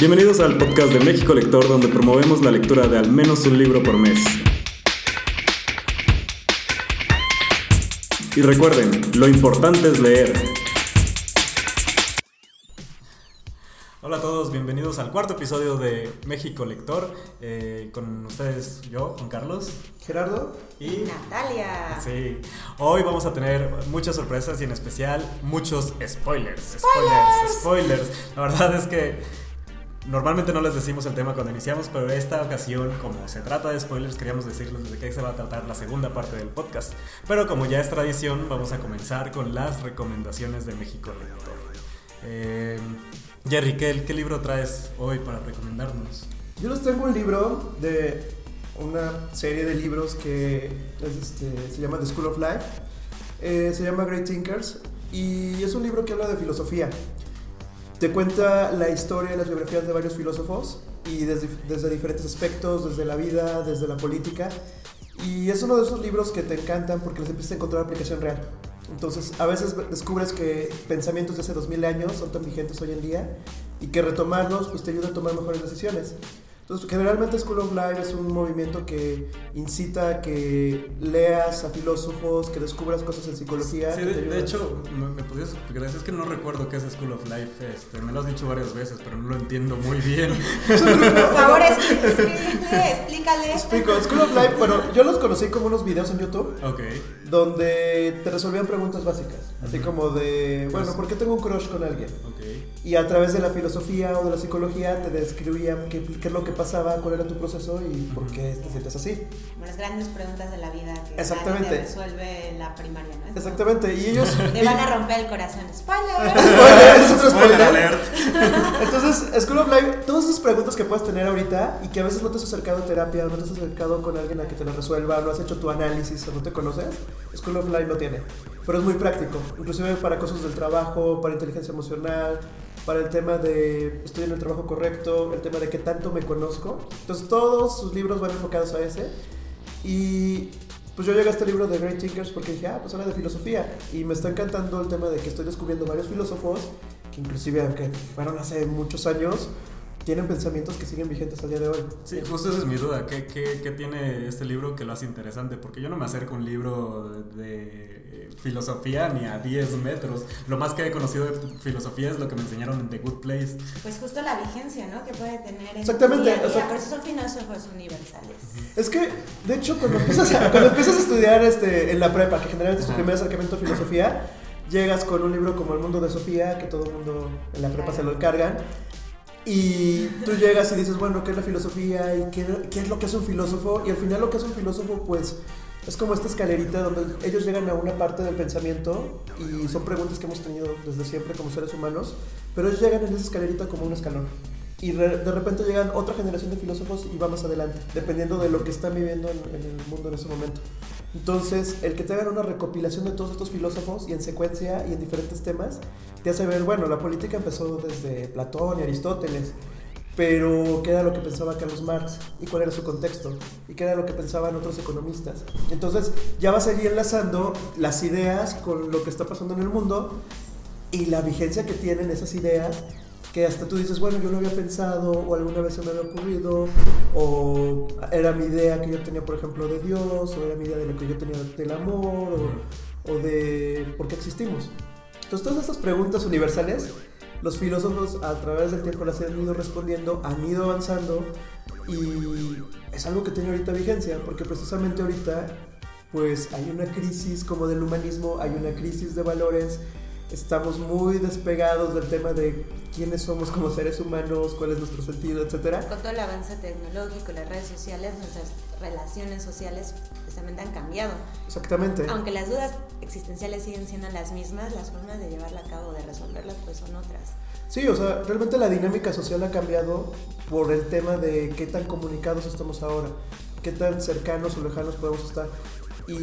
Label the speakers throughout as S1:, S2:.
S1: Bienvenidos al podcast de México Lector, donde promovemos la lectura de al menos un libro por mes. Y recuerden, lo importante es leer. Hola a todos, bienvenidos al cuarto episodio de México Lector. Eh, con ustedes yo, Juan Carlos.
S2: Gerardo.
S3: Y Natalia.
S1: Sí, hoy vamos a tener muchas sorpresas y en especial muchos spoilers. Spoilers, spoilers. La verdad es que Normalmente no les decimos el tema cuando iniciamos, pero esta ocasión, como se trata de spoilers, queríamos decirles de qué se va a tratar la segunda parte del podcast. Pero como ya es tradición, vamos a comenzar con las recomendaciones de México Lector. Eh, Jerry, ¿qué, ¿qué libro traes hoy para recomendarnos?
S2: Yo les tengo un libro de una serie de libros que este, se llama The School of Life. Eh, se llama Great Thinkers y es un libro que habla de filosofía. Te cuenta la historia y las biografías de varios filósofos y desde, diferentes aspectos, desde la vida, desde la política. Y es uno de esos libros que te encantan porque les empiezas a encontrar aplicación real. Entonces, a veces descubres que pensamientos de hace 2000 años son tan vigentes hoy en día y que retomarlos pues, te ayuda a tomar mejores decisiones. Entonces, generalmente School of Life es un movimiento que incita a que leas a filósofos, que descubras cosas en psicología.
S1: Sí, de, hecho, me, podrías explicar, es que no recuerdo qué es School of Life, este, me lo has dicho varias veces, pero no lo entiendo muy bien.
S3: Por favor, explícale.
S2: Explico, School of Life, bueno, yo los conocí como unos videos en YouTube.
S1: Ok.
S2: Donde te resolvían preguntas básicas, así como de, bueno, ¿por qué tengo un crush con alguien?
S1: Ok.
S2: Y a través de la filosofía o de la psicología te describían qué, qué es lo que pasaba, cuál era tu proceso y por qué te sientes así.
S3: Las grandes preguntas de la vida que
S2: Exactamente.
S3: Nadie resuelve la primaria, ¿no?
S2: Exactamente, y ellos...
S3: Te van a romper el corazón. ¡Spoiler!
S2: ¡Spoiler!
S1: ¡Spoiler alert!
S2: Entonces, School of Life, todas esas preguntas que puedes tener ahorita y que a veces no te has acercado a terapia, no te has acercado con alguien a que te las resuelva, no has hecho tu análisis o no te conoces, School of Life lo tiene. Pero es muy práctico, inclusive para cosas del trabajo, para inteligencia emocional, para el tema de estoy en el trabajo correcto, el tema de qué tanto me conozco. Entonces todos sus libros van enfocados a ese. Y pues yo llegué a este libro de Great Thinkers porque dije, ah, pues habla de filosofía. Y me está encantando el tema de que estoy descubriendo varios filósofos, que inclusive aunque fueron hace muchos años, tienen pensamientos que siguen vigentes al día de hoy.
S1: Sí, justo esa es mi duda. ¿Qué, qué, qué tiene este libro que lo hace interesante? Porque yo no me acerco a un libro de, filosofía ni a 10 metros. Lo más que he conocido de filosofía es lo que me enseñaron en The Good Place.
S3: Pues justo la vigencia, ¿no? Que puede tener en
S2: Exactamente.
S3: O sea, por eso son filósofos universales.
S2: Es que, de hecho, cuando empiezas a, cuando empiezas a estudiar este, en la prepa, que generalmente es tu primer acercamiento a filosofía, llegas con un libro como El mundo de Sofía, que todo el mundo en la prepa se lo encargan y tú llegas y dices, bueno, ¿qué es la filosofía? ¿Y qué, qué, es lo que es un filósofo? Y al final lo que es un filósofo, pues, es como esta escalerita donde ellos llegan a una parte del pensamiento y son preguntas que hemos tenido desde siempre como seres humanos, pero ellos llegan en esa escalerita como un escalón. Y de repente llegan otra generación de filósofos y va más adelante, dependiendo de lo que están viviendo en, el mundo en ese momento. Entonces, el que te hagan una recopilación de todos estos filósofos y en secuencia y en diferentes temas, te hace ver, bueno, la política empezó desde Platón y Aristóteles, pero qué era lo que pensaba Carlos Marx y cuál era su contexto y qué era lo que pensaban otros economistas. Entonces, ya vas a ir enlazando las ideas con lo que está pasando en el mundo y la vigencia que tienen esas ideas que hasta tú dices, bueno, yo no había pensado, o alguna vez se me había ocurrido, o era mi idea que yo tenía, por ejemplo, de Dios, o era mi idea de lo que yo tenía del amor, o, o de por qué existimos. Entonces, todas estas preguntas universales, los filósofos a través del tiempo las han ido respondiendo, han ido avanzando, y es algo que tiene ahorita vigencia, porque precisamente ahorita, pues hay una crisis como del humanismo, hay una crisis de valores, estamos muy despegados del tema de quiénes somos como seres humanos, cuál es nuestro sentido, etcétera.
S3: Con todo el avance tecnológico, las redes sociales, nuestras relaciones sociales precisamente han cambiado.
S2: Exactamente.
S3: Aunque las dudas existenciales siguen siendo las mismas, las formas de llevarla a cabo, de resolverlas, pues son otras.
S2: Sí, o sea, realmente la dinámica social ha cambiado por el tema de qué tan comunicados estamos ahora, qué tan cercanos o lejanos podemos estar. Y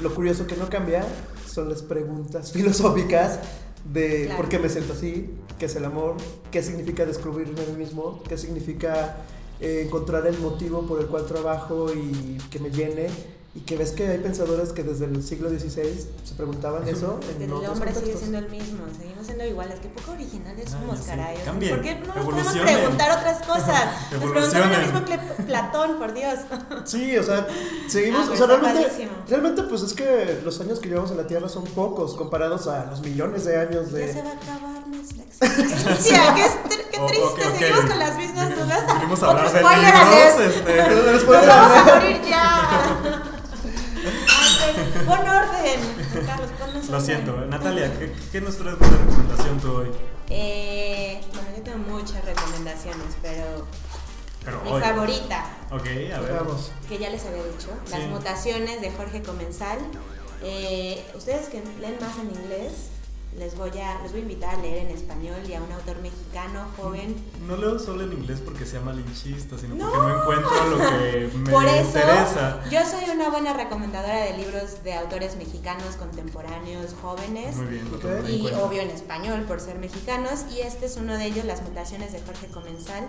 S2: lo curioso que no cambia son las preguntas filosóficas de por qué me siento así, qué es el amor, qué significa descubrirme a mí mismo, qué significa eh, encontrar el motivo por el cual trabajo y que me llene, y que ves que hay pensadores que desde el siglo XVI se preguntaban eso. En
S3: El
S2: otros
S3: hombre sigue siendo el mismo, seguimos siendo iguales. Qué poco originales somos,
S1: sé.
S3: caray.
S1: Cambien,
S3: ¿Por qué no nos podemos preguntar otras cosas? Nos preguntaron lo mismo que Platón, por Dios.
S2: Sí, o sea, seguimos,
S3: Ah,
S2: o sea,
S3: pues está
S2: realmente,
S3: padrísimo.
S2: realmente pues es que los años que llevamos en la Tierra son pocos comparados a los millones de años
S3: Ya se
S2: de...
S3: va a acabar nuestra existencia. Qué, tr- qué
S1: O-
S3: triste, seguimos con las mismas dudas.
S1: Vinimos a hablar de libros, este...
S3: Nos vamos a morir ya. Pon orden. Carlos, ponnos
S1: Lo
S3: orden.
S1: siento, Natalia, ¿qué, qué nos traes de recomendación tú hoy?
S3: Eh, bueno, yo tengo muchas recomendaciones, pero
S1: Pero
S3: mi
S1: hoy.
S3: favorita,
S1: Ok, a ver.
S3: Que ya les había dicho,
S1: Sí.
S3: Las mutaciones de Jorge Comensal. Eh, ustedes que leen más en inglés, les voy, a, les voy a invitar a leer en español y a un autor mexicano joven
S1: No leo solo en inglés porque sea malinchista, sino
S3: No.
S1: porque no encuentro lo que me
S3: Por eso,
S1: interesa.
S3: yo soy una buena recomendadora de libros de autores mexicanos contemporáneos, jóvenes.
S1: Muy bien, lo en
S3: Y
S1: cuenta.
S3: obvio en español por ser mexicanos. Y este es uno de ellos, Las mutaciones de Jorge Comensal,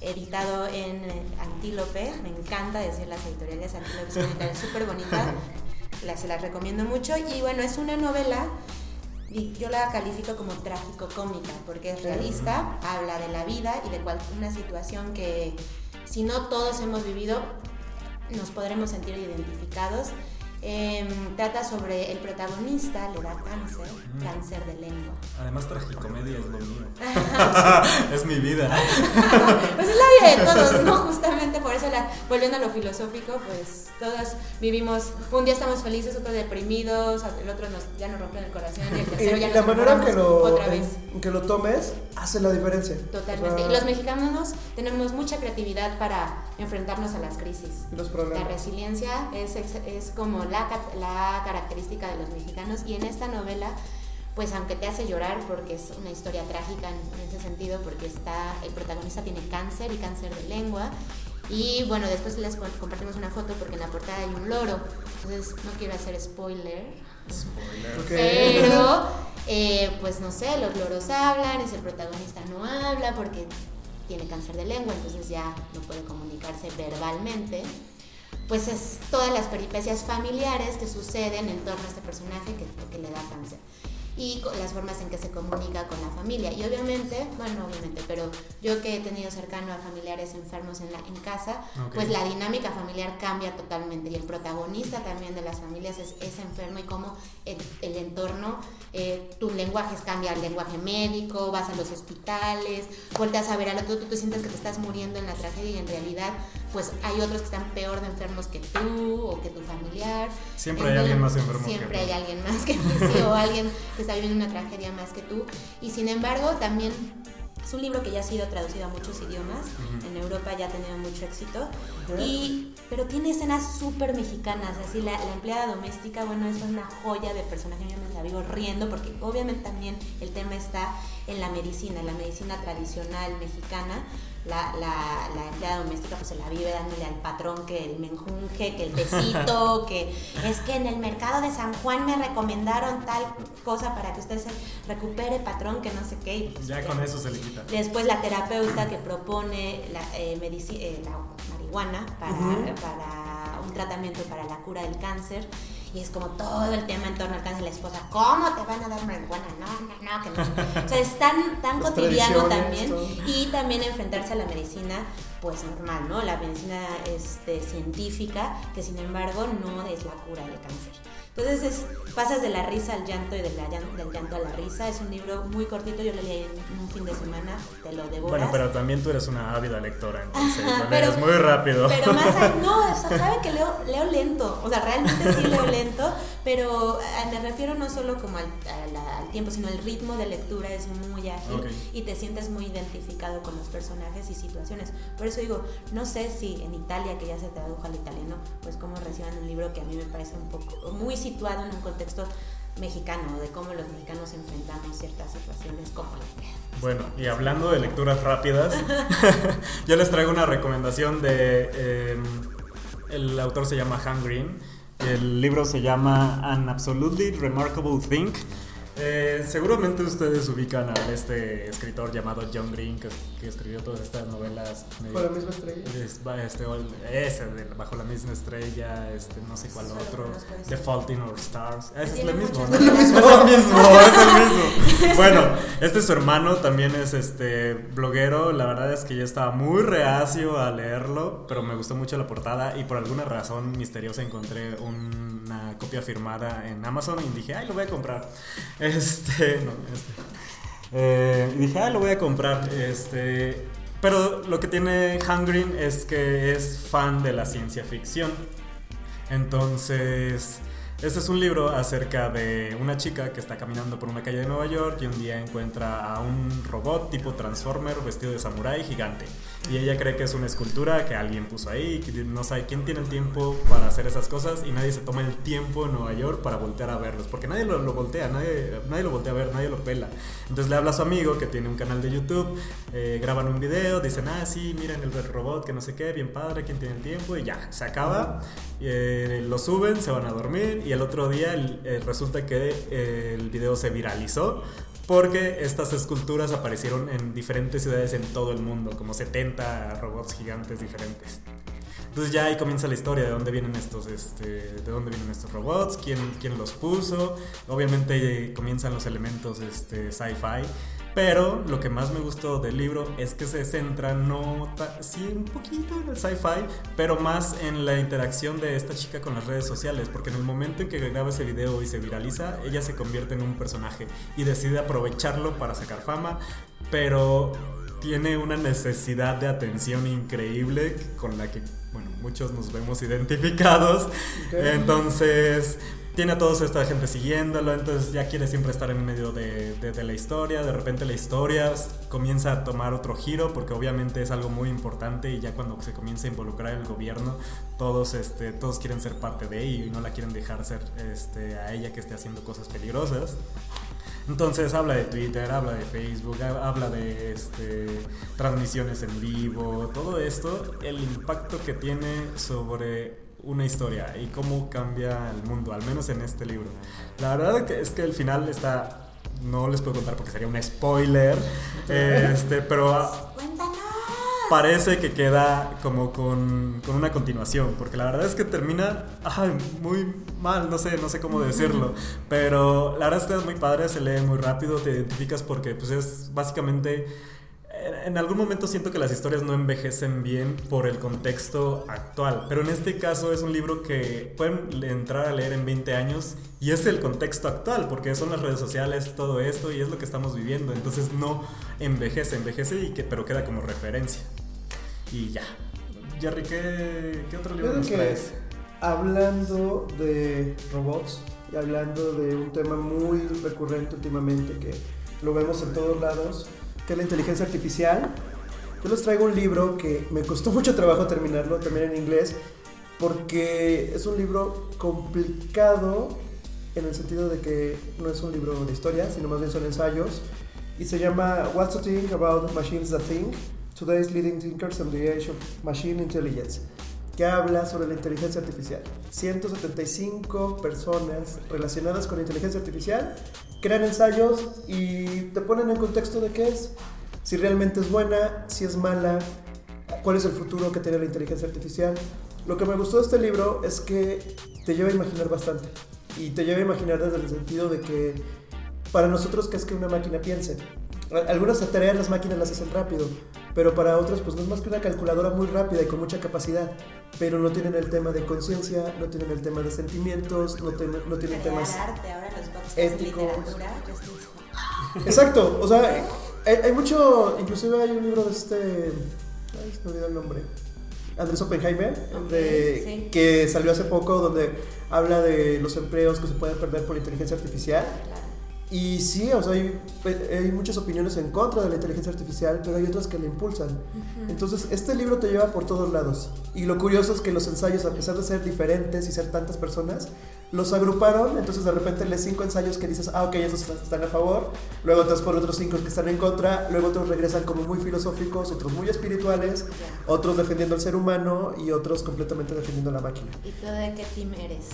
S3: editado en eh, Antílope. Me encanta decir las editoriales Antílope, es una editorial súper bonita. Las, se las recomiendo mucho. Y bueno, es una novela. Yo la califico como trágico cómica porque es realista, habla de la vida y de cual- una situación que si no todos hemos vivido, nos podremos sentir identificados. Em, trata sobre el protagonista, le da cáncer,
S1: Ujú.
S3: cáncer de lengua.
S1: Además, tragicomedia es lo mío. es mi vida.
S3: Pues es la vida de todos, ¿no? Justamente por eso, la- volviendo a lo filosófico, pues todos vivimos, un día estamos felices, otro deprimidos, el otro nos, ya nos rompió el corazón y el
S2: Y,
S3: tercero ya
S2: y
S3: nos
S2: la manera en que, lo,
S3: otra vez.
S2: que lo tomes hace la diferencia.
S3: Totalmente.
S2: O sea,
S3: Y los mexicanos tenemos mucha creatividad para enfrentarnos a las crisis.
S2: los
S3: La resiliencia es, ex- es como la, la característica de los mexicanos y en esta novela, pues aunque te hace llorar porque es una historia trágica en, en ese sentido, porque está, el protagonista tiene cáncer y cáncer de lengua y bueno, después les compartimos una foto porque en la portada hay un loro, entonces no quiero hacer spoiler.
S1: Spoiler.
S2: Ok.
S3: Pero, eh, pues no sé, los loros hablan, es el protagonista no habla porque tiene cáncer de lengua, entonces ya no puede comunicarse verbalmente. Pues es todas las peripecias familiares que suceden en torno a este personaje que, que le da cáncer. Y las formas en que se comunica con la familia. Y obviamente, bueno, obviamente, pero yo que he tenido cercano a familiares enfermos en, la, en casa,
S1: Ok.
S3: pues la dinámica familiar cambia totalmente y el protagonista también de las familias es, es enfermo y cómo el, el entorno, eh, tus lenguajes cambia al lenguaje médico, vas a los hospitales, volteas a ver al otro, tú te sientes que te estás muriendo en la tragedia y en realidad pues hay otros que están peor de enfermos que tú o que tu familiar.
S1: Siempre hay alguien más enfermo que
S3: Siempre
S1: tú.
S3: hay alguien más que sí, o alguien que está viviendo una tragedia más que tú. Y sin embargo también es un libro que ya ha sido traducido a muchos idiomas.
S1: Ujú.
S3: En Europa ya ha tenido mucho éxito. Y, pero tiene escenas súper mexicanas. Así, la, la empleada doméstica, bueno, es una joya de personaje. Yo me la vivo riendo porque obviamente también el tema está en la medicina, la medicina tradicional mexicana. La, la, la empleada doméstica pues se la vive dándole al patrón que el menjunje, que el tecito, que es que en el mercado de San Juan me recomendaron tal cosa para que usted se recupere patrón, que no sé qué. y, pues,
S1: Ya
S3: ya-
S1: con eso se le quita.
S3: Después la terapeuta que propone la, eh, eh, la marihuana para, para un tratamiento para la cura del cáncer. Y es como todo el tema en torno al cáncer. La esposa, ¿cómo te van a dar marihuana? No, no, no, que no. O sea, es tan, tan
S2: Las
S3: cotidiano también.
S2: todo.
S3: Y también enfrentarse a la medicina, pues normal, ¿no? La medicina este, científica, que sin embargo no es la cura del cáncer. Entonces es, pasas de la risa al llanto y de la del llanto a la risa. Es un libro muy cortito, yo lo leí en un fin de semana, te lo devoras.
S1: Bueno, pero también tú eres una ávida lectora, entonces
S3: Ajá,
S1: lo
S3: pero-
S1: lees muy rápido.
S3: Pero más allá, no, o sea, saben que leo, leo lento, o sea, realmente sí leo lento, pero eh, me refiero no solo como al, a la- al tiempo, sino el ritmo de lectura es muy ágil
S1: Ok.
S3: y te sientes muy identificado con los personajes y situaciones. Por eso digo, no sé si en Italia, que ya se tradujo al italiano, pues cómo reciban un libro que a mí me parece un poco, muy situado en un contexto mexicano, de cómo los mexicanos enfrentamos ciertas situaciones como la
S1: Bueno, y hablando de lecturas rápidas, yo les traigo una recomendación de... eh, el autor se llama Han Green. El libro se llama An Absolutely Remarkable Thing. Eh, seguramente ustedes ubican a este escritor llamado John Green que, que escribió todas estas novelas.
S2: Bajo la misma estrella.
S1: Este, ese de Bajo la misma estrella, este, no sé cuál otro. The Fault in Our Stars. Ese es el mismo. ¿no? Es el mismo, es el mismo. Bueno, este es su hermano, también es este bloguero. La verdad es que yo estaba muy reacio a leerlo, pero me gustó mucho la portada y por alguna razón misteriosa encontré una copia firmada en Amazon y dije, ay, lo voy a comprar. Este, no, este. Eh, dije, ah, lo voy a comprar. Este, pero lo que tiene Hungry es que es fan de la ciencia ficción. Entonces, este es un libro acerca de una chica que está caminando por una calle de Nueva York y un día encuentra a un robot tipo Transformer vestido de samurái gigante. Y ella cree que es una escultura que alguien puso ahí, que no sabe quién tiene el tiempo para hacer esas cosas y nadie se toma el tiempo en Nueva York para voltear a verlos, porque nadie lo, lo voltea, nadie, nadie lo voltea a ver, nadie lo pela. Entonces le habla a su amigo que tiene un canal de YouTube, eh, graban un video, dicen, ah, sí, miren el robot, que no sé qué, bien padre, quién tiene el tiempo, y ya, se acaba, eh, lo suben, se van a dormir, y el otro día eh, resulta que eh, el video se viralizó. Porque estas esculturas aparecieron en diferentes ciudades en todo el mundo, como 70 robots gigantes diferentes. Entonces ya ahí comienza la historia de dónde vienen estos, este, de dónde vienen estos robots, quién, quién los puso. Obviamente comienzan los elementos este, sci-fi. Pero lo que más me gustó del libro es que se centra no sí un poquito en el sci-fi, pero más en la interacción de esta chica con las redes sociales, porque en el momento en que graba ese video y se viraliza, ella se convierte en un personaje y decide aprovecharlo para sacar fama, pero tiene una necesidad de atención increíble con la que, bueno, muchos nos vemos identificados. Entonces, tiene a toda esta gente siguiéndolo, entonces ya quiere siempre estar en medio de, de- la historia. De repente la historia comienza a tomar otro giro, porque obviamente es algo muy importante y ya cuando se comienza a involucrar el gobierno, todos, este, todos quieren ser parte de ello y no la quieren dejar ser este, a ella que esté haciendo cosas peligrosas. Entonces habla de Twitter, habla de Facebook, ha- habla de este, transmisiones en vivo, todo esto, el impacto que tiene sobre una historia y cómo cambia el mundo, al menos en este libro. La verdad es que el final está, no les puedo contar porque sería un spoiler, este, pero ah,
S3: Cuéntanos.
S1: parece que queda como con, con una continuación, porque la verdad es que termina ay, muy mal, no sé, no sé cómo decirlo, pero la verdad es que es muy padre, se lee muy rápido, te identificas porque pues es básicamente... en- algún momento siento que las historias no envejecen bien por el contexto actual, pero en este caso es un libro que pueden entrar a leer en 20 años y es el contexto actual, porque son las redes sociales, todo esto y es lo que estamos viviendo, entonces no envejece, envejece y que, pero queda como referencia. Y ya. Jerry, ¿qué, qué otro libro
S2: Creo
S1: nos traes?
S2: hablando de robots y hablando de un tema muy recurrente últimamente que lo vemos en todos lados, que es la inteligencia artificial, yo les traigo un libro que me costó mucho trabajo terminarlo, también en inglés, porque es un libro complicado en el sentido de que no es un libro de historia, sino más bien son ensayos, y se llama What's to Think About Machines That Think, Today's Leading Thinkers and the Age of Machine Intelligence, que habla sobre la inteligencia artificial. 175 personas relacionadas con la inteligencia artificial crean ensayos y te ponen en contexto de qué es, si realmente es buena, si es mala, cuál es el futuro que tiene la inteligencia artificial. Lo que me gustó de este libro es que te lleva a imaginar bastante y te lleva a imaginar desde el sentido de que para nosotros que es que una máquina piense. Algunas tareas las máquinas las hacen rápido, pero para otras pues no es más que una calculadora muy rápida y con mucha capacidad, pero no tienen el tema de conciencia, no tienen el tema de sentimientos, no, ten- no tienen temas...
S3: arte, ahora los podcasts
S2: éticos. Exacto, o sea, hay, hay mucho, inclusive hay un libro de este, ay, se me olvidó el nombre, Andrés Oppenheimer,
S3: Ok,
S2: de-
S3: sí.
S2: que salió hace poco, donde habla de los empleos que se pueden perder por inteligencia artificial.
S3: Claro.
S2: Y sí, o sea, hay, hay muchas opiniones en contra de la inteligencia artificial, pero hay otras que la impulsan.
S3: Ujú.
S2: Entonces, este libro te lleva por todos lados. Y lo curioso es que los ensayos, a pesar de ser diferentes y ser tantas personas, los agruparon, entonces de repente lees cinco ensayos que dices, ah, ok, esos están a favor, luego te vas por otros cinco que están en contra, luego otros regresan como muy filosóficos, otros muy espirituales, otros defendiendo al ser humano y otros completamente defendiendo a la máquina.
S3: ¿Y tú de qué team eres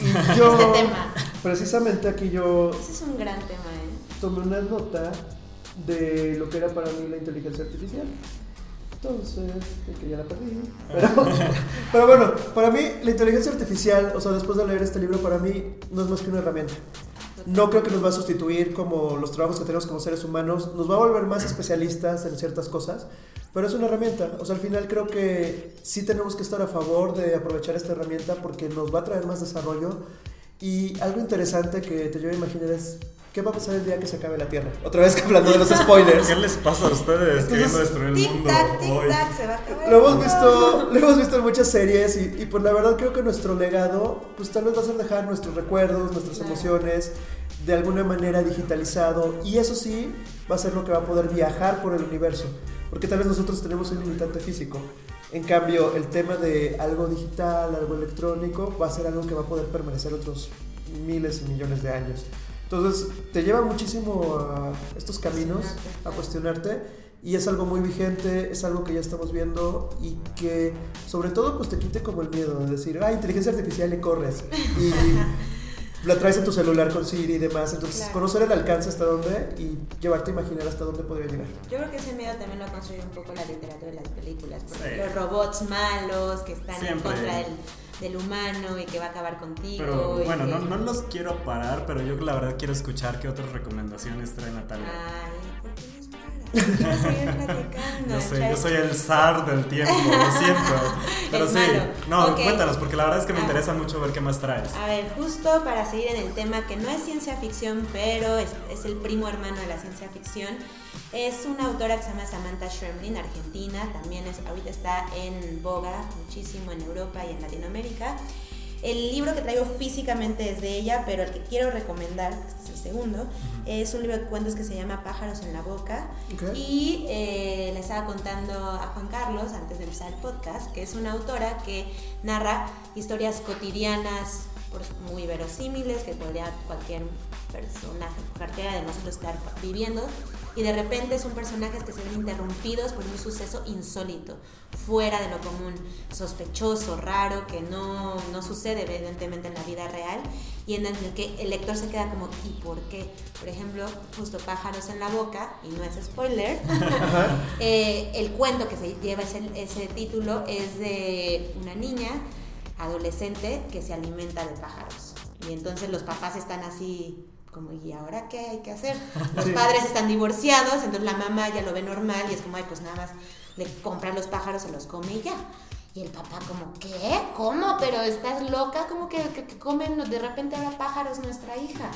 S3: en yo, este tema?
S2: Precisamente aquí yo...
S3: Ese es un gran tema, ¿eh?
S2: Tomé una nota de lo que era para mí la inteligencia artificial. Entonces, que ya la perdí. Pero, bueno, para mí la inteligencia artificial, o sea, después de leer este libro, para mí no es más que una herramienta. No creo que nos va a sustituir como los trabajos que tenemos como seres humanos. Nos va a volver más especialistas en ciertas cosas, pero es una herramienta. O sea, al final creo que sí tenemos que estar a favor de aprovechar esta herramienta porque nos va a traer más desarrollo. Y algo interesante que te llevo a imaginar es ¿Qué va a pasar el día que se acabe la Tierra? Otra vez hablando de los spoilers.
S1: ¿Qué les pasa a ustedes queriendo destruir el mundo?
S3: Tic-tac, tic-tac, se va a acabar.
S2: Lo hemos visto, lo hemos visto en muchas series y, y, pues la verdad creo que nuestro legado pues tal vez va a ser dejar nuestros recuerdos, nuestras emociones de alguna manera digitalizado y eso sí va a ser lo que va a poder viajar por el universo. Porque tal vez nosotros tenemos un limitante físico. En cambio, el tema de algo digital, algo electrónico, va a ser algo que va a poder permanecer otros miles y millones de años. Entonces, te lleva muchísimo a estos caminos, a cuestionarte, y es algo muy vigente, es algo que ya estamos viendo y que sobre todo pues te quite como el miedo de decir, ah, inteligencia artificial y corres. Y la traes en tu celular con Siri y demás. Entonces, conocer el alcance hasta dónde y llevarte a imaginar hasta dónde podría llegar.
S3: Yo creo que ese miedo también lo ha construido un poco la literatura y las películas. Porque los robots malos que están en contra del del humano y que va a acabar contigo.
S1: Pero bueno, no, no, los quiero parar, pero yo la verdad quiero escuchar qué otras recomendaciones trae Natalia.
S3: Ay, ¿por qué no
S1: sé, yo soy el zar del tiempo, lo siento. Pero sí, no, cuéntanos, porque la verdad es que me ah. interesa mucho ver qué más traes.
S3: A ver, justo para seguir en el tema que no es ciencia ficción, pero es, es el primo hermano de la ciencia ficción. Es una autora que se llama Samantha Shermlin, argentina, también es, ahorita está en boga muchísimo en Europa y en Latinoamérica. El libro que traigo físicamente es de ella, pero el que quiero recomendar, este es el segundo, es un libro de cuentos que se llama Pájaros en la Boca. Y eh, le estaba contando a Juan Carlos, antes de empezar el podcast, que es una autora que narra historias cotidianas muy verosímiles que podría cualquier personaje, cualquiera de nosotros estar viviendo y de repente son personajes que se ven interrumpidos por un suceso insólito, fuera de lo común, sospechoso, raro, que no, no sucede evidentemente en la vida real y en el que el lector se queda como ¿y por qué? Por ejemplo, justo Pájaros en la boca, y no es spoiler, eh, el cuento que se lleva ese, ese título es de una niña adolescente que se alimenta de pájaros. Y entonces los papás están así como, ¿y ahora qué hay que hacer? Los padres están divorciados, entonces la mamá ya lo ve normal y es como, ay, pues nada más le compra los pájaros, se los come y ya. Y el papá como, ¿qué? ¿Cómo? Pero estás loca, como que, que, comen de repente ahora pájaros nuestra hija.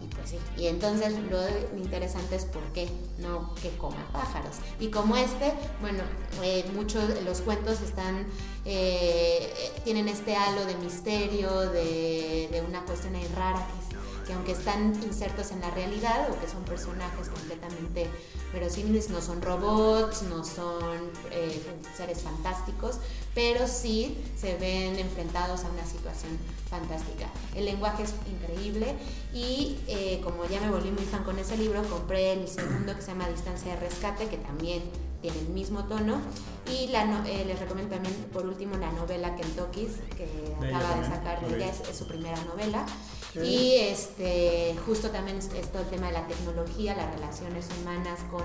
S3: Y pues sí, y entonces lo interesante es por qué no que coma pájaros. Y como este, bueno, eh, muchos de los cuentos están, eh, tienen este halo de misterio, de, de una cuestión ahí rara que que aunque están insertos en la realidad o que son personajes completamente verosímiles, no son robots, no son eh, seres fantásticos, pero sí se ven enfrentados a una situación fantástica. El lenguaje es increíble y eh, como ya me volví muy fan con ese libro, compré el segundo que se llama Distancia de Rescate, que también tiene el mismo tono. Y la eh, les recomiendo también, por último, la novela Kentucky's, que acaba de sacar, ella es, su primera novela. Y este, justo también es, todo el tema de la tecnología, las relaciones humanas con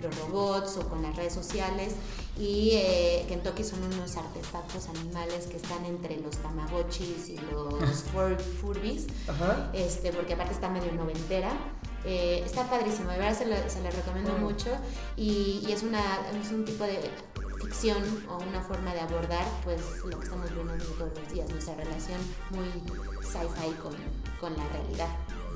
S3: los robots o con las redes sociales. Y eh, Kentucky son unos artefactos animales que están entre los tamagotchis y los furbies, este, porque aparte está medio noventera. Eh, está padrísimo, de verdad se se recomiendo mm. mucho y, y, es, una, es un tipo de ficción o una forma de abordar pues lo que estamos viendo todos los días, nuestra relación muy sci-fi con, con la realidad.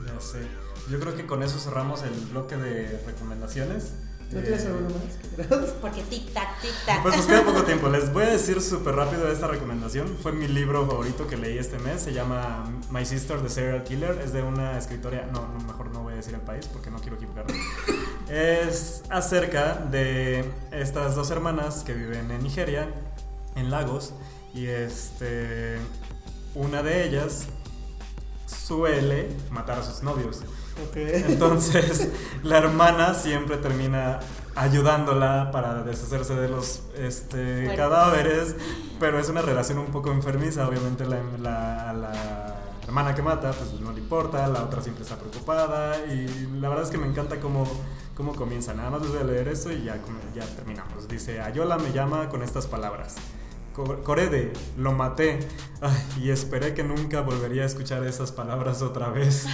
S1: Ya sé. Yo creo que con eso cerramos el bloque de recomendaciones.
S2: ¿No tienes alguno más?
S3: Porque tic-tac, tic-tac.
S1: Pues nos queda poco tiempo. Les voy a decir súper rápido esta recomendación. Fue mi libro favorito que leí este mes. Se llama My Sister, the Serial Killer. Es de una escritora. No, mejor no voy a decir el país porque no quiero equivocarme. es acerca de estas dos hermanas que viven en Nigeria, en Lagos. Y este. Una de ellas suele matar a sus novios.
S2: Ok.
S1: Entonces, la hermana siempre termina ayudándola para deshacerse de los este, cadáveres, pero es una relación un poco enfermiza. Obviamente, la, la- a la hermana que mata, pues no le importa, la otra siempre está preocupada. Y la verdad es que me encanta cómo, cómo comienza. Nada más les voy a leer esto y ya, ya terminamos. Dice: Ayola me llama con estas palabras. Co- Corede, lo maté. Ay, y esperé que nunca volvería a escuchar esas palabras otra vez.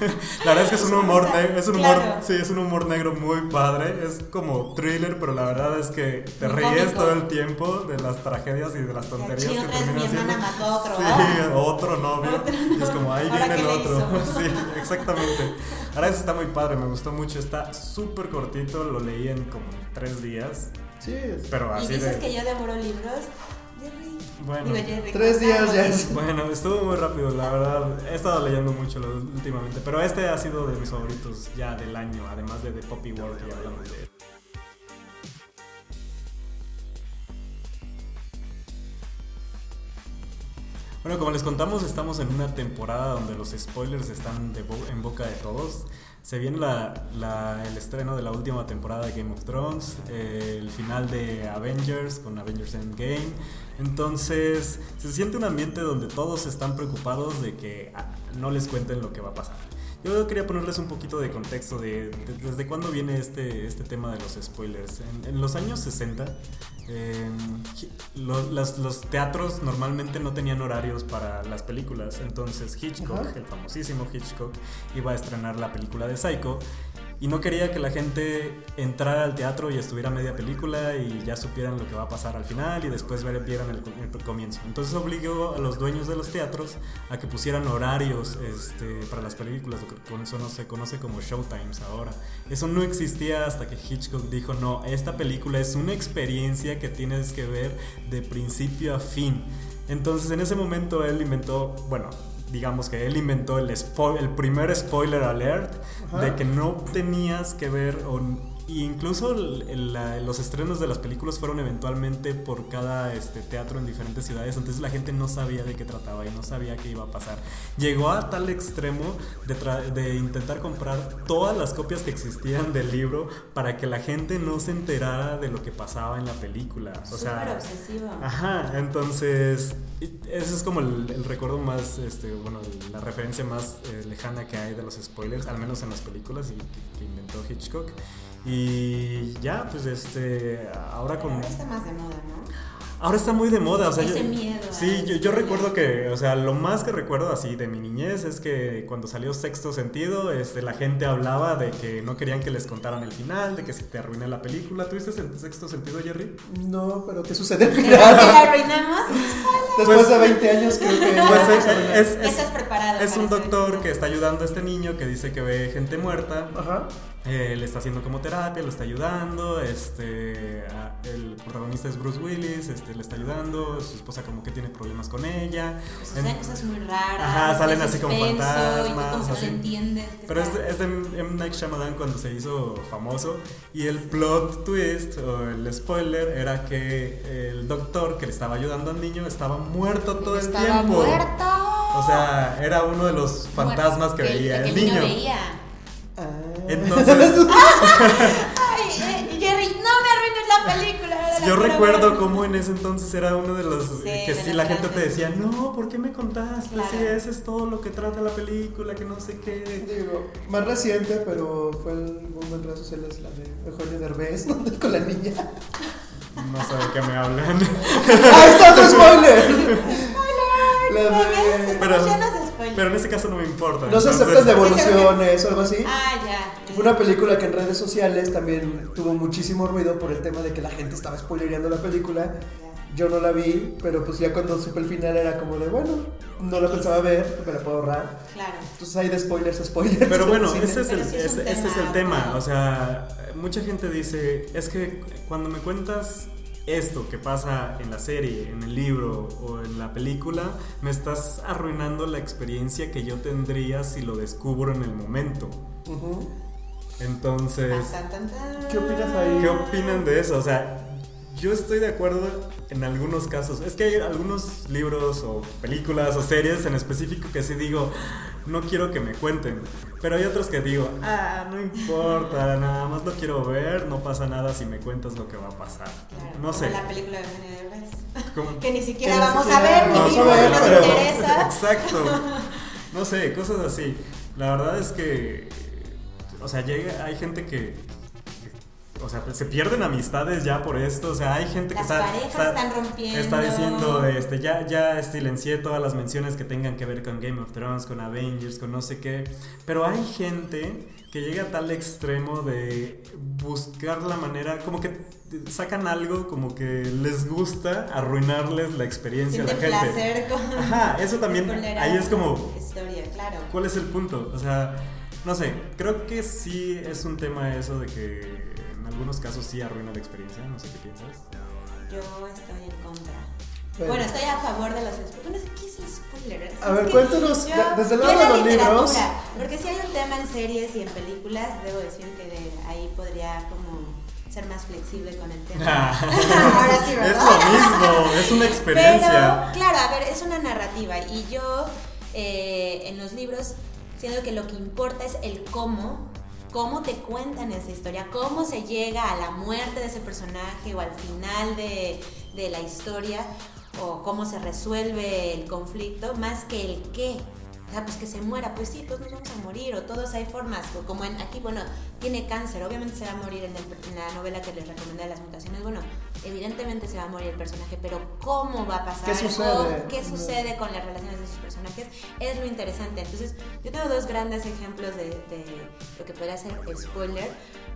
S1: la verdad es que es un humor, ne- es un humor,
S3: Claro.
S1: sí, es un humor negro muy padre. Es como thriller, pero la verdad es que te
S3: Muy
S1: ríes
S3: cómico.
S1: todo el tiempo de las tragedias y de las tonterías que siendo.
S3: hermana mató a otro,
S1: Sí,
S3: ¿no?
S1: otro novio.
S3: Otro
S1: Y es como ahí
S3: ¿Ahora
S1: viene el otro. Sí, exactamente. Ahora eso está muy padre, me gustó mucho. Está súper cortito, lo leí en como tres días.
S2: Sí, es-
S1: Pero
S3: Y
S1: así
S3: dices
S1: de.
S3: que yo devoro libros. Jerry.
S1: Bueno.
S3: Digo, Jerry,
S2: Tres días ya es-
S1: Bueno, estuvo muy rápido, la verdad. He estado leyendo mucho lo- últimamente, pero este ha sido de mis favoritos ya del año, además de The Poppy War que ya hablamos de él. Bueno, como les contamos, estamos en una temporada donde los spoilers están de bo- en boca de todos. Se viene la- la- el estreno de la última temporada de Game of Thrones, eh, el final de Avengers con Avengers Endgame. Entonces, se siente un ambiente donde todos están preocupados de que ah, no les cuenten lo que va a pasar. Yo quería ponerles un poquito de contexto de, de- desde cuándo viene este, este tema de los spoilers. En, en los años 60, eh, lo- las- los teatros normalmente no tenían horarios para las películas. Entonces Hitchcock, el famosísimo Hitchcock, iba a estrenar la película de Psycho. Y no quería que la gente entrara al teatro y estuviera media película y ya supieran lo que va a pasar al final y después vieran el, el comienzo. Entonces obligó a los dueños de los teatros a que pusieran horarios este, para las películas, lo que eso no se conoce como showtimes ahora. Eso no existía hasta que Hitchcock dijo, no, esta película es una experiencia que tienes que ver de principio a fin. Entonces en ese momento él inventó, bueno, digamos que él inventó el, primer spoiler alert
S2: Ajá.
S1: de que no tenías que ver o y incluso el- el- la- los estrenos de las películas fueron eventualmente por cada este, teatro en diferentes ciudades, entonces la gente no sabía de qué trataba y no sabía qué iba a pasar. Llegó a tal extremo de, de intentar comprar todas las copias que existían del libro para que la gente no se enterara de lo que pasaba en la película. O sea,
S3: Súper obsesivo.
S1: Ajá, entonces ese es como el, el recuerdo más, este, bueno, la referencia más eh, lejana que hay de los spoilers, al menos en las películas y, que, que inventó Hitchcock. Y ya, pues este, ahora con...
S3: Ahora está más de moda, ¿no?
S1: Ahora está muy de moda, o sea,
S3: Ese
S1: yo,
S3: miedo a
S1: sí, yo, recuerdo que, o sea, lo más que recuerdo así de mi niñez es que cuando salió Sexto Sentido, este, la gente hablaba de que no querían que les contaran el final, de que se te arruine la película. ¿Tuviste el Sexto Sentido, Jerry?
S2: No, pero ¿qué sucede
S3: la arruinamos?
S2: Después
S1: Pues-
S2: de 20 años creo que...
S1: Pues es, es- es-
S3: estás preparado.
S1: es un doctor que está ayudando a este niño que dice que ve gente muerta.
S2: Ajá.
S1: Eh, le está haciendo como terapia, lo está ayudando. Este, a- el protagonista es Bruce Willis, este, le está ayudando. Su esposa como que tiene problemas con ella. En-
S3: cosas muy raras.
S1: Ajá, salen así como fantasmas, así.
S3: entiendes.
S1: Pero es, es de M. Night Shyamalan cuando se hizo famoso y el plot twist o el spoiler era que el doctor que le estaba ayudando al niño estaba muerto todo el
S3: Estaba
S1: tiempo.
S3: muerto.
S1: O sea, era uno de los fantasmas que veía
S3: que
S1: el niño.
S3: veía.
S2: Ah.
S1: Entonces,
S3: Ay, eh, Jerry, no me arruines la película. la
S1: yo recuerdo
S3: ver.
S1: cómo en ese entonces era uno de los
S3: Sí,
S1: que
S3: los
S1: la gente te decía, no, ¿por qué me contaste?
S3: Claro.
S1: Si ese es todo lo que trata la película, que no sé qué.
S2: Digo, más reciente, pero fue el boom en redes sociales, la de Eugenio Derbez, ¿no? Con la niña.
S1: No sé de qué me hablan.
S2: ¡Ah, está otro spoiler! La
S3: ¿Ya ves?
S2: de...
S1: Pero-. Pero en ese caso no me importa.
S2: No se aceptan devoluciones o algo así.
S3: Ah, ya.
S2: Fue una película que en redes sociales también tuvo muchísimo ruido por el tema de que la gente estaba spoilereando la película. Yo no la vi, pero pues ya cuando supe el final era como de, bueno, no la pensaba ver, me la puedo ahorrar.
S3: Claro.
S2: Entonces hay de spoilers a spoilers.
S1: Pero bueno, ese es, el,
S3: sí es
S1: ese- ese es el
S3: tema.
S1: O sea, mucha gente dice, es que cuando me cuentas esto que pasa en la serie, en el libro o en la película, me estás arruinando la experiencia que yo tendría si lo descubro en el momento. Entonces.
S2: ¿Qué opinas ahí?
S1: ¿qué opinan de eso? O sea, yo estoy de acuerdo en algunos casos. Es que hay algunos libros o películas o series en específico que sí digo, no quiero que me cuenten. Pero hay otros que digo, ah, no importa, nada más lo quiero ver, no pasa nada si me cuentas lo que va a pasar.
S3: Claro,
S1: no
S3: como
S1: sé.
S3: la película de Eugenio Derbez. Que ni siquiera
S2: Que
S3: vamos
S2: siquiera
S3: a ver, ni
S2: vamos a ver,
S3: nos
S2: pero-
S3: interesa.
S1: Exacto. No sé, cosas así. La verdad es que, o sea, llega, hay gente que- o sea, se pierden amistades ya por esto. O sea, hay gente que está, está,
S3: están rompiendo.
S1: está diciendo, este, ya, ya silencié todas las menciones que tengan que ver con Game of Thrones, con Avengers, con no sé qué. Pero hay gente que llega a tal extremo de buscar la manera, como que sacan algo como que les gusta arruinarles la experiencia a la gente.
S3: placer con.
S1: Ajá, eso también, ahí es como,
S3: Historia, claro.
S1: ¿cuál es el punto? O sea, no sé, creo que sí es un tema eso de que en algunos casos sí arruina la experiencia, no sé qué piensas.
S3: Yo estoy en contra.
S2: Bueno.
S3: Bueno, estoy a favor de los spoilers. Bueno, ¿qué es el spoiler?
S2: A
S3: Es
S2: ver, cuéntanos,
S3: yo-
S2: de- desde el lado de los libros.
S3: Porque si hay un tema en series y en películas, debo decir que de ahí podría como ser más flexible con el tema. Ahora sí,
S1: es
S3: ¿verdad?
S1: lo mismo, es una experiencia.
S3: Pero, claro, a ver, es una narrativa y yo eh, en los libros siento que lo que importa es el cómo, cómo te cuentan esa historia, cómo se llega a la muerte de ese personaje o al final de, la historia o cómo se resuelve el conflicto, más que el qué. O sea, pues que se muera, pues sí, pues nos vamos a morir, o todos hay formas, o como en, aquí, bueno, tiene cáncer, obviamente se va a morir en, el- en la novela que les recomendé de las mutaciones, bueno, evidentemente se va a morir el personaje, pero ¿cómo va a pasar?
S2: ¿Qué sucede?
S3: ¿Cómo- ¿Qué sucede con las relaciones de sus personajes? Es lo interesante. Entonces, yo tengo dos grandes ejemplos de, de lo que podría ser spoiler.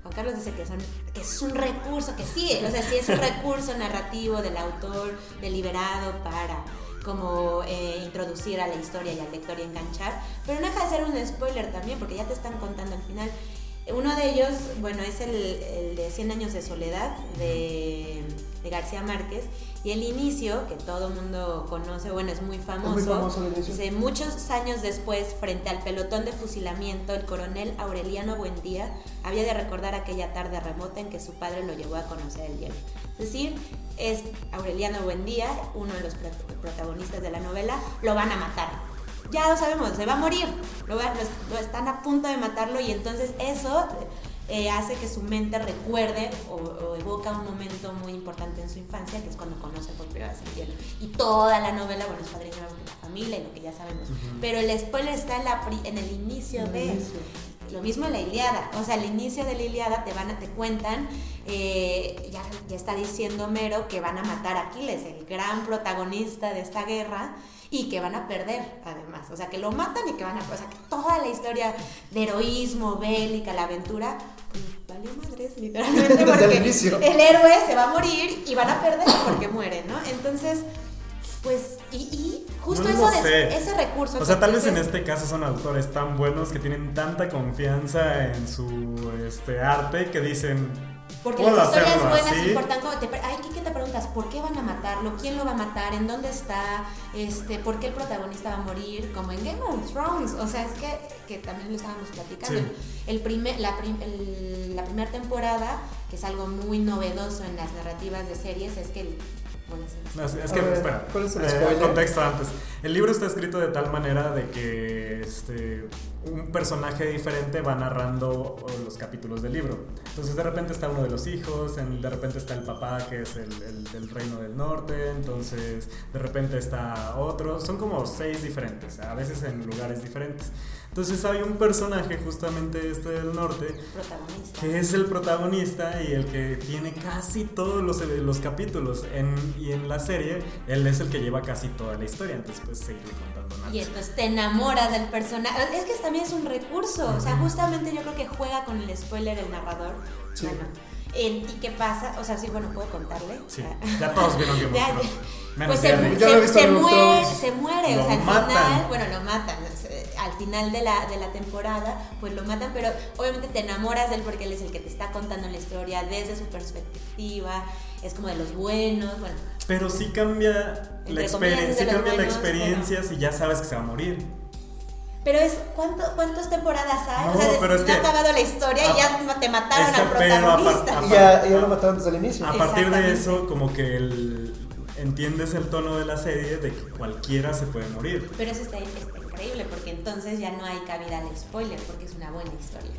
S3: Juan Carlos dice que, son, que es un recurso, que sí, o sea, sí es un recurso narrativo del autor deliberado para como eh, introducir a la historia y al lector y enganchar, pero no deja de ser un spoiler también, porque ya te están contando al final. Uno de ellos, bueno, es el, de 100 años de soledad de García Márquez, y el inicio, que todo el mundo conoce, bueno, es muy famoso.
S2: muy famoso el inicio.
S3: Dice, muchos años después, frente al pelotón de fusilamiento, el coronel Aureliano Buendía había de recordar aquella tarde remota en que su padre lo llevó a conocer el hielo. Es decir, es Aureliano Buendía, uno de los pro- protagonistas de la novela, lo van a matar. Ya lo sabemos, se va a morir. Lo, va- lo- lo están a punto de matarlo y entonces eso eh, hace que su mente recuerde o, o evoca un momento muy importante en su infancia, que es cuando conoce por primera vez el hielo. Y toda la novela, bueno, es padre de la familia y lo que ya sabemos. Pero el spoiler está en, la pri- en el inicio
S2: el
S3: de...
S2: inicio.
S3: Lo mismo en la Iliada, o sea, al inicio de la Iliada te van a, te cuentan, eh, ya, ya está diciendo Homero que van a matar a Aquiles, el gran protagonista de esta guerra, y que van a perder además, o sea, que lo matan y que van a, o sea, que toda la historia de heroísmo, bélica, la aventura, valió madres literalmente
S2: Desde el
S3: porque
S2: inicio.
S3: el héroe se va a morir y van a perder porque muere, ¿no? Entonces, pues, y, y justo
S1: No
S3: eso de ese recurso.
S1: O sea, tal vez en este caso son autores tan buenos que tienen tanta confianza en su este, arte que dicen,
S3: Porque
S1: ¿Puedo
S3: las historias
S1: hacerlo
S3: buenas importan como te ay, ¿qué, qué te preguntas? ¿Por qué van a matarlo? ¿Quién lo va a matar? ¿En dónde está? Este, ¿por qué el protagonista va a morir? Como en Game of Thrones. O sea, es que, que también lo estábamos platicando.
S1: Sí.
S3: El primer, la, prim- el- la primera temporada, que es algo muy novedoso en las narrativas de series, es que el,
S1: Es, que,
S2: ver,
S1: espera,
S2: ¿cuál es el
S1: eh, contexto antes. El libro está escrito de tal manera de que este, un personaje diferente va narrando los capítulos del libro. Entonces de repente está uno de los hijos, en- de repente está el papá que es el, el del reino del norte, entonces de repente está otro. Son como seis diferentes, a veces en lugares diferentes. Entonces hay un personaje justamente este del norte que es el protagonista y el que tiene casi todos los, los capítulos. En, y en la serie, él es el que lleva casi toda la historia. Entonces, pues seguir contando nada.
S3: Y entonces te enamoras del personaje. Es que también es un recurso. O sea, justamente yo creo que juega con el spoiler el narrador.
S2: Sí.
S3: Bueno, en- ¿y qué pasa? O sea, sí, bueno, ¿puedo contarle?
S1: Sí,
S3: Ah.
S1: ya todos vieron Game of Thrones. Menos
S3: Pues se,
S2: visto
S3: muere,
S2: Thrones.
S3: se muere,
S1: Lo
S3: o sea, al
S1: matan.
S3: final, bueno, lo matan, al final de la, de la temporada, pues lo matan, pero obviamente te enamoras de él porque él es el que te está contando la historia desde su perspectiva, es como de los buenos, bueno,
S1: Pero sí cambia la experiencia, sí cambia la experiencia si ya sabes que se va a morir.
S3: Pero es, ¿cuánto, ¿cuántas temporadas hay?
S1: No,
S3: o sea,
S1: pero es que-
S3: ha acabado la historia y
S1: a-
S3: ya te mataron al protagonista.
S2: Y ya, ya lo mataron desde el inicio.
S1: A partir de eso, como que el, entiendes el tono de la serie de que cualquiera se puede morir.
S3: Pero eso está, está increíble porque entonces ya no hay cabida al spoiler porque es una buena historia.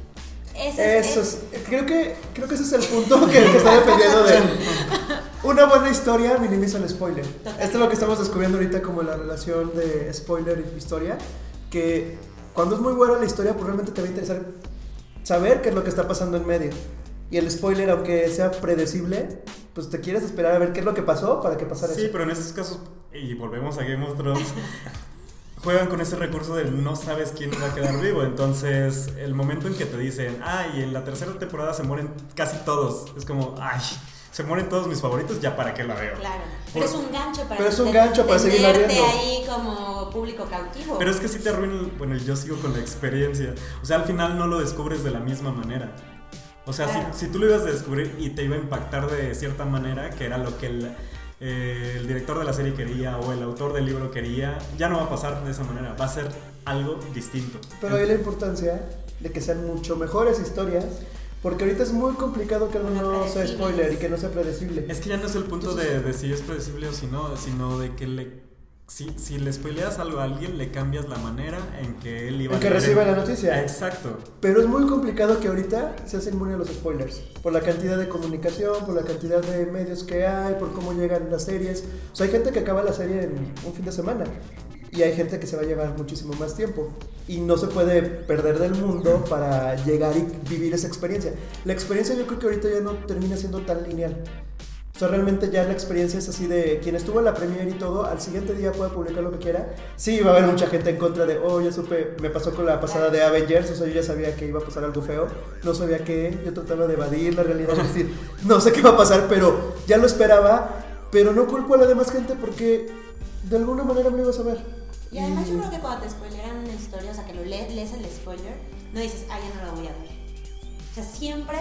S3: Ese es-
S2: Eso es, creo que, creo que ese es el punto que, que está defendiendo de una buena historia minimiza el spoiler.
S3: Total.
S2: Esto es lo que estamos descubriendo ahorita como la relación de spoiler y historia, que cuando es muy buena la historia, pues realmente te va a interesar saber qué es lo que está pasando en medio. Y el spoiler, aunque sea predecible, pues te quieres esperar a ver qué es lo que pasó para que pasara
S1: Sí,
S2: eso.
S1: pero en estos casos, y volvemos a Game of Thrones, juegan con ese recurso de no sabes quién va a quedar vivo. Entonces, el momento en que te dicen, ay, en la tercera temporada se mueren casi todos, es como, ay, se mueren todos mis favoritos, ya para qué la veo.
S3: Claro, pero es un gancho para
S2: Pero es un gancho para viendo.
S3: ahí como público cautivo.
S1: Pero es que sí te arruina, bueno, yo sigo con la experiencia. O sea, al final no lo descubres de la misma manera. O sea,
S3: Claro.
S1: si, si tú lo ibas a descubrir y te iba a impactar de cierta manera, que era lo que el, eh, el director de la serie quería o el autor del libro quería, ya no va a pasar de esa manera, va a ser algo distinto.
S2: Pero hay la importancia de que sean mucho mejores historias, porque ahorita es muy complicado que algo
S3: No
S2: sea spoiler y que no sea predecible.
S1: Es que ya no es el punto de, de si es predecible o si no, sino de que le... Si, si le spoileas algo a alguien, le cambias la manera en que él iba
S2: En que
S1: leer
S2: reciba
S1: el-
S2: la noticia.
S1: Exacto.
S2: Pero es muy complicado que ahorita se hacen inmune a los spoilers. Por la cantidad de comunicación, por la cantidad de medios que hay, por cómo llegan las series. O sea, hay gente que acaba la serie en un fin de semana. Y hay gente que se va a llevar muchísimo más tiempo. Y no se puede perder del mundo para llegar y vivir esa experiencia. La experiencia yo creo que ahorita ya no termina siendo tan lineal. O sea, realmente ya la experiencia es así de quien estuvo en la premiere y todo, al siguiente día puede publicar lo que quiera. Sí, va a haber mucha gente en contra de, oh, ya supe, me pasó con la pasada de Avengers, o sea, yo ya sabía que iba a pasar algo feo, no sabía qué, yo trataba de evadir la realidad, es decir, no sé qué va a pasar, pero ya lo esperaba, pero no culpo a la demás gente porque de alguna manera me lo iba a saber.
S3: Y además yo creo que cuando te spoileran una historia, o sea, que lo lees, lees el spoiler, no dices, ah, ya no la voy a ver. O sea, siempre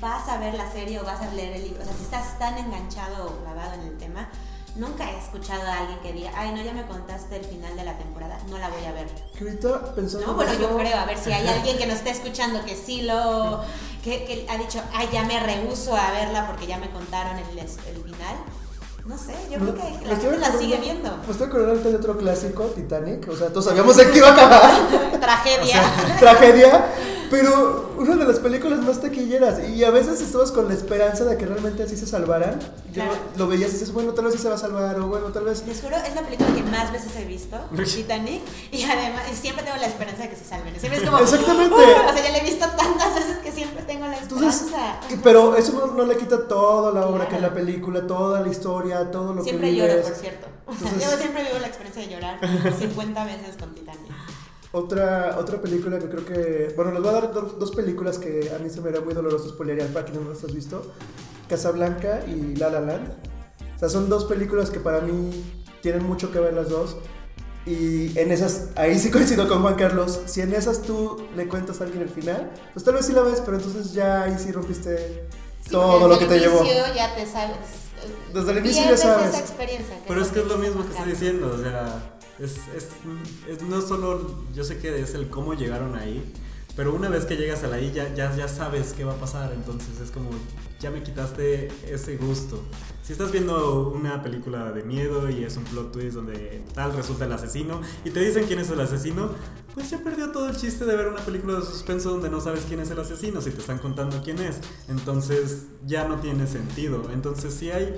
S3: vas a ver la serie o vas a leer el libro. O sea, si estás tan enganchado o clavado en el tema, nunca he escuchado a alguien que diga, ay, no, ya me contaste el final de la temporada, no la voy a ver.
S2: Que ahorita pensando
S3: No,
S2: en
S3: bueno,
S2: eso-
S3: yo creo, a ver si hay alguien que nos está escuchando que sí lo. que, que ha dicho, ay, ya me rehuso a verla porque ya me contaron el, el final. No sé, yo creo que la gente la sigue viendo.
S2: Me estoy acordando de otro clásico, Titanic, o sea, todos sabíamos de qué iba a acabar.
S3: Tragedia.
S2: tragedia, pero una de las películas más taquilleras. Y a veces estabas con la esperanza de que realmente así se salvaran. Yo
S3: Claro.
S2: lo veías y dices, bueno, tal vez sí se va a salvar, o bueno, tal vez.
S3: Les juro, es la película que más veces he visto, Titanic, y además y siempre tengo la esperanza de que se salven. Siempre es como.
S2: Exactamente.
S3: "Uh", o sea, ya la he visto tantas veces siempre tengo la
S2: Entonces,
S3: esperanza.
S2: y- pero eso no, no le quita toda la obra
S3: Claro.
S2: que es la película, toda la historia, todo lo
S3: Siempre
S2: que
S3: lloro,
S2: vives.
S3: por cierto.
S2: Entonces-
S3: yo siempre vivo la experiencia de llorar 50 veces con Titanic.
S2: Otra, otra película que creo que. Bueno, les voy a dar do- dos películas que a mí se me era muy doloroso spoilerear para quienes no las has visto: Casablanca y La La Land. O sea, son dos películas que para mí tienen mucho que ver las dos. Y en esas, ahí sí coincido con Juan Carlos. Si en esas tú le cuentas a alguien el final, pues tal vez sí la ves, pero entonces ya ahí sí rompiste
S3: Sí,
S2: todo lo que te
S3: desde el
S2: llevó.
S3: inicio ya te sabes.
S2: Desde el inicio ya sabes.
S3: esa experiencia.
S1: Pero es que es lo mismo que estoy diciendo, o sea, es, es, es no solo, yo sé que es el cómo llegaron ahí, pero una vez que llegas a la ahí ya, ya, ya sabes qué va a pasar, entonces es como, ya me quitaste ese gusto. Si estás viendo una película de miedo y es un plot twist donde tal resulta el asesino y te dicen quién es el asesino, pues ya perdió todo el chiste de ver una película de suspenso donde no sabes quién es el asesino, si te están contando quién es. Entonces ya no tiene sentido. Entonces si hay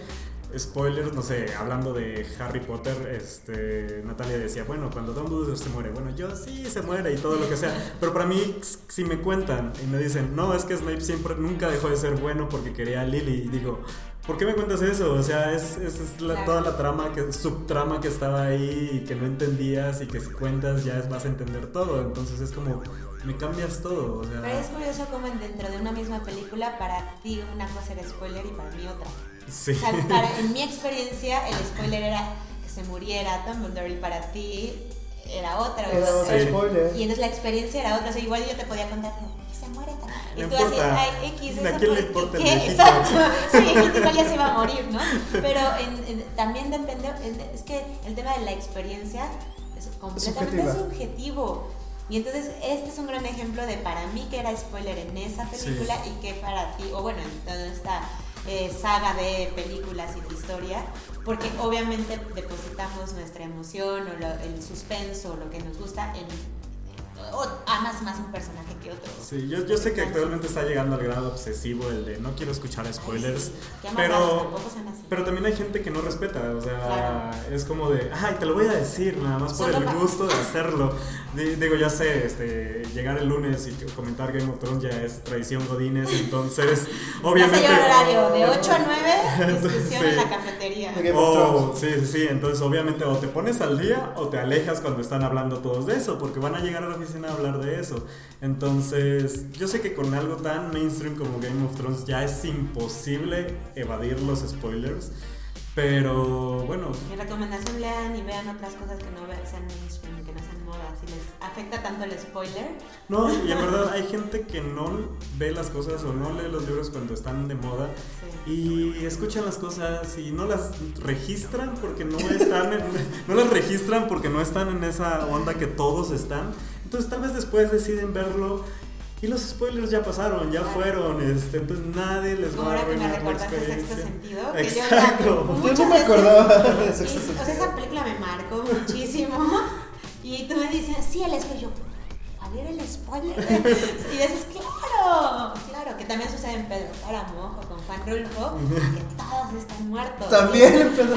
S1: spoilers, no sé, hablando de Harry Potter, este, Natalia decía, bueno, cuando Dumbledore se muere, bueno, yo sí se muere y todo lo que sea, pero para mí, si me cuentan y me dicen, no, es que Snape siempre, nunca dejó de ser bueno porque quería a Lily, y digo, ¿por qué me cuentas eso? O sea, es, es, es la- toda la trama, que, subtrama que estaba ahí y que no entendías y que si cuentas ya vas a entender todo, entonces es como, me cambias todo, o sea...
S3: Pero es curioso cómo en- dentro de una misma película para ti una cosa era spoiler y para mí otra.
S1: Sí.
S3: O sea, para- en mi experiencia el spoiler era que se muriera Dumbledore y para ti era otra.
S2: Era otro
S1: Sí.
S2: spoiler.
S3: Y entonces la experiencia era otra. O sea, igual yo te podía contar como, se muere tal. Y
S1: No
S3: tú así,
S1: importa.
S3: ay, X,
S1: ¿A quién le
S3: por-
S1: importa el
S3: ¿qué? Exacto. Sí, igual ya se iba a morir, ¿no? Pero en- en- también depende, en- es que el tema de la experiencia es completamente
S2: subjetiva.
S3: subjetivo. Y entonces este es un gran ejemplo de para mí que era spoiler en esa película y que para ti, o bueno, en toda esta eh, saga de películas y de historia, porque obviamente depositamos nuestra emoción o lo- el suspenso o lo que nos gusta en o amas más un personaje que otro.
S1: Sí, yo, yo sé que actualmente está llegando al grado obsesivo el de no quiero escuchar spoilers,
S3: Qué amargados,
S1: pero, pero también hay gente que no respeta, o sea,
S3: Claro.
S1: es como de, ay, te lo voy a decir nada más por
S3: Solo
S1: el
S3: para-
S1: gusto de hacerlo. Di- Digo, ya sé, este, llegar el lunes y comentar Game of Thrones ya es tradición godines, entonces, obviamente...
S3: Ya horario, de 8 a 9, discusión
S1: Sí.
S3: en la cafetería.
S1: Oh, sí, sí, sí. Entonces, obviamente, o te pones al día o te alejas cuando están hablando todos de eso, porque van a llegar a la oficina a hablar de eso. Entonces, yo sé que con algo tan mainstream como Game of Thrones ya es imposible evadir los spoilers, pero bueno.
S3: Mi recomendación lean y vean otras cosas que no sean mainstream, que no sean moda. Si les afecta tanto el spoiler,
S1: No, y en verdad hay gente que no ve las cosas o no lee los libros cuando están de moda
S3: sí.
S1: y escuchan las cosas y no las registran porque no están en- no las registran porque no están en esa onda que todos están entonces tal vez después deciden verlo y los spoilers ya pasaron ya fueron este, entonces nadie les va a
S3: ahora que me
S1: arruinar la
S3: recordaste sexto
S1: experiencia
S3: sentido, que
S1: Exacto.
S3: yo
S2: no me acordaba de Sexto
S3: o sea,
S2: Sentido.
S3: esa película me marcó muchísimo. Y tú me dices, sí, el spoiler. Yo, ¿cuál era el spoiler? Y dices, claro, también sucede en Pedro Páramo, ojo, con Juan Rulfo, que todos están muertos.
S2: También en Pedro.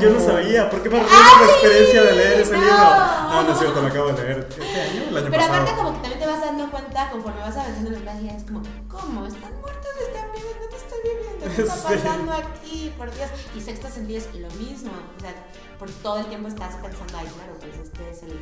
S1: Yo no sabía. ¿Por qué me arruinas la experiencia de leer ese
S3: no!
S1: libro? Ah, no es cierto, lo acabo de leer este año, el año
S3: Pero
S1: pasado.
S3: aparte como que también te vas dando cuenta conforme vas avanzando en los planes, es como, ¿cómo? ¿Están muertos? ¿Están vivos? ¿No te estoy viviendo? ¿Qué está
S1: Sí.
S3: pasando aquí? Por Dios. Y sexto sentido es lo mismo. O sea, por todo el tiempo estás pensando, ay, claro, pues este es el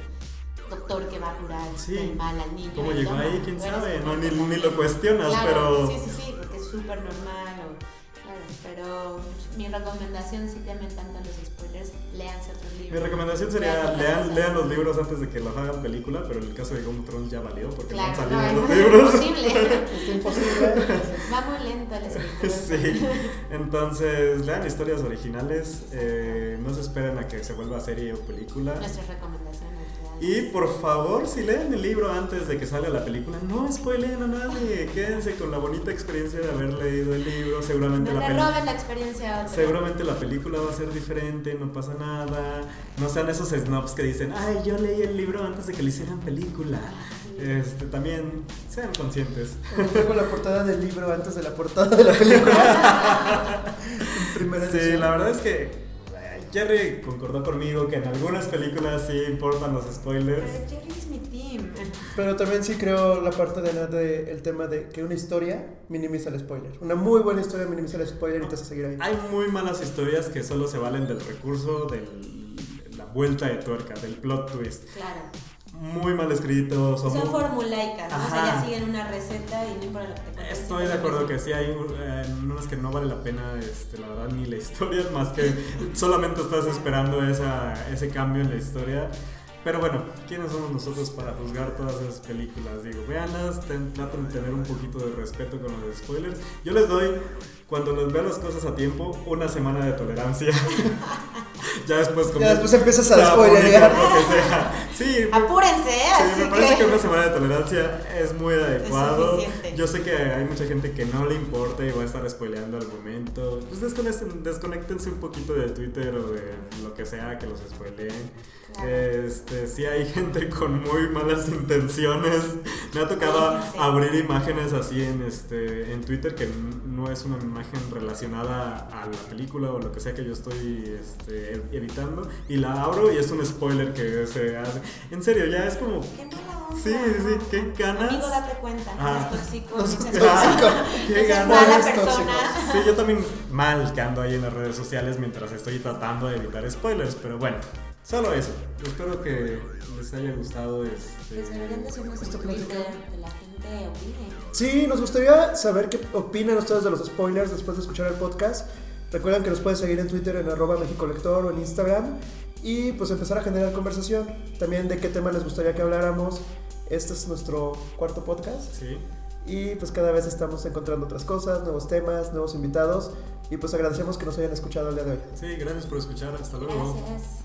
S3: doctor que va a curar
S1: Sí.
S3: el mal al niño.
S1: ¿Cómo llegó ahí? ¿Quién sabe? No, ni, ni lo cuestionas,
S3: Claro,
S1: pero...
S3: Sí, sí, sí, porque es súper normal. o- claro, pero mi recomendación, si temen tanto los spoilers, léanse otros libros.
S1: Mi recomendación sería
S3: Lean
S1: lean, los libros antes de que los hagan película, pero en el caso de Game of Thrones ya valió porque no han
S3: Claro,
S1: salido
S3: no,
S1: los
S3: es
S1: libros.
S3: imposible.
S2: Es imposible.
S3: Va muy lento el escritor.
S1: Sí, entonces lean historias originales, eh, no se esperen a que se vuelva serie o película.
S3: Nuestras recomendaciones.
S1: Y por favor, si leen el libro antes de que salga la película, no spoileen a nadie. Quédense con la bonita experiencia de haber leído el libro. Seguramente
S3: No
S1: la
S3: roben la experiencia.
S1: Seguramente la película va a ser diferente, no pasa nada. No sean esos snobs que dicen, ay, yo leí el libro antes de que le hicieran película. Este, también sean conscientes.
S2: Tengo la portada del libro antes de la portada de la película. En primera
S1: Sí,
S2: edición.
S1: la verdad es que Jerry concordó conmigo que en algunas películas sí importan los spoilers.
S3: Pero Jerry es mi team.
S2: Pero también sí creo la parte de, la- de el tema de que una historia minimiza el spoiler. Una muy buena historia minimiza el spoiler y te hace seguir ahí.
S1: Hay muy malas historias que solo se valen del recurso, de la vuelta de tuerca, del plot twist.
S3: Claro.
S1: Muy mal escritos. o
S3: Son
S1: muy-
S3: formulaicas, ¿no? O sea, ya siguen una receta y no importa lo que te cuenten,
S1: Estoy de acuerdo que sí hay eh, unas que no vale la pena, este, la verdad, ni la historia, más que solamente estás esperando esa, ese cambio en la historia. Pero bueno, ¿quiénes somos nosotros para juzgar todas esas películas? Digo, véanlas, ten- traten de tener un poquito de respeto con los spoilers. Yo les doy, cuando les veo las cosas a tiempo, una semana de tolerancia. ya después
S2: Ya después empiezas a spoilerear.
S1: Sí,
S3: Apúrense.
S1: Sí,
S3: Así
S1: me parece que...
S3: que
S1: una semana de tolerancia es muy adecuado.
S3: suficiente.
S1: Yo sé que hay mucha gente que no le importa y va a estar spoileando al momento. Pues desconecten- desconéctense un poquito de Twitter o de lo que sea que los spoileen.
S3: Claro.
S1: Este, sí hay gente con muy malas intenciones. Me ha tocado
S3: Sí, sí.
S1: abrir imágenes así en este en Twitter que no es una imagen relacionada a la película o lo que sea que yo estoy este, evitando y la abro y es un spoiler que se hace. En serio, ya es como
S3: Qué mala onda.
S1: Sí, sí, sí, qué ganas.
S3: Amigo, date cuenta.
S1: Ah.
S3: tóxico.
S2: No
S3: mala-
S1: Qué ganas. Sí, yo también mal que ando ahí en las redes sociales mientras estoy tratando de evitar spoilers, pero bueno, solo eso. Espero que les haya gustado este.
S3: Pues deberían decirnos en
S2: Esta
S3: Twitter
S2: plática.
S3: que la gente opine.
S2: Sí, nos gustaría saber qué opinan ustedes de los spoilers después de escuchar el podcast. Recuerden que nos pueden seguir en Twitter en arroba mexicolector o en Instagram y pues empezar a generar conversación. También de qué tema les gustaría que habláramos. Este es nuestro cuarto podcast
S1: Sí.
S2: y pues cada vez estamos encontrando otras cosas, nuevos temas, nuevos invitados y pues agradecemos que nos hayan escuchado el día de hoy.
S1: Sí, gracias por escuchar. Hasta luego.
S3: Gracias.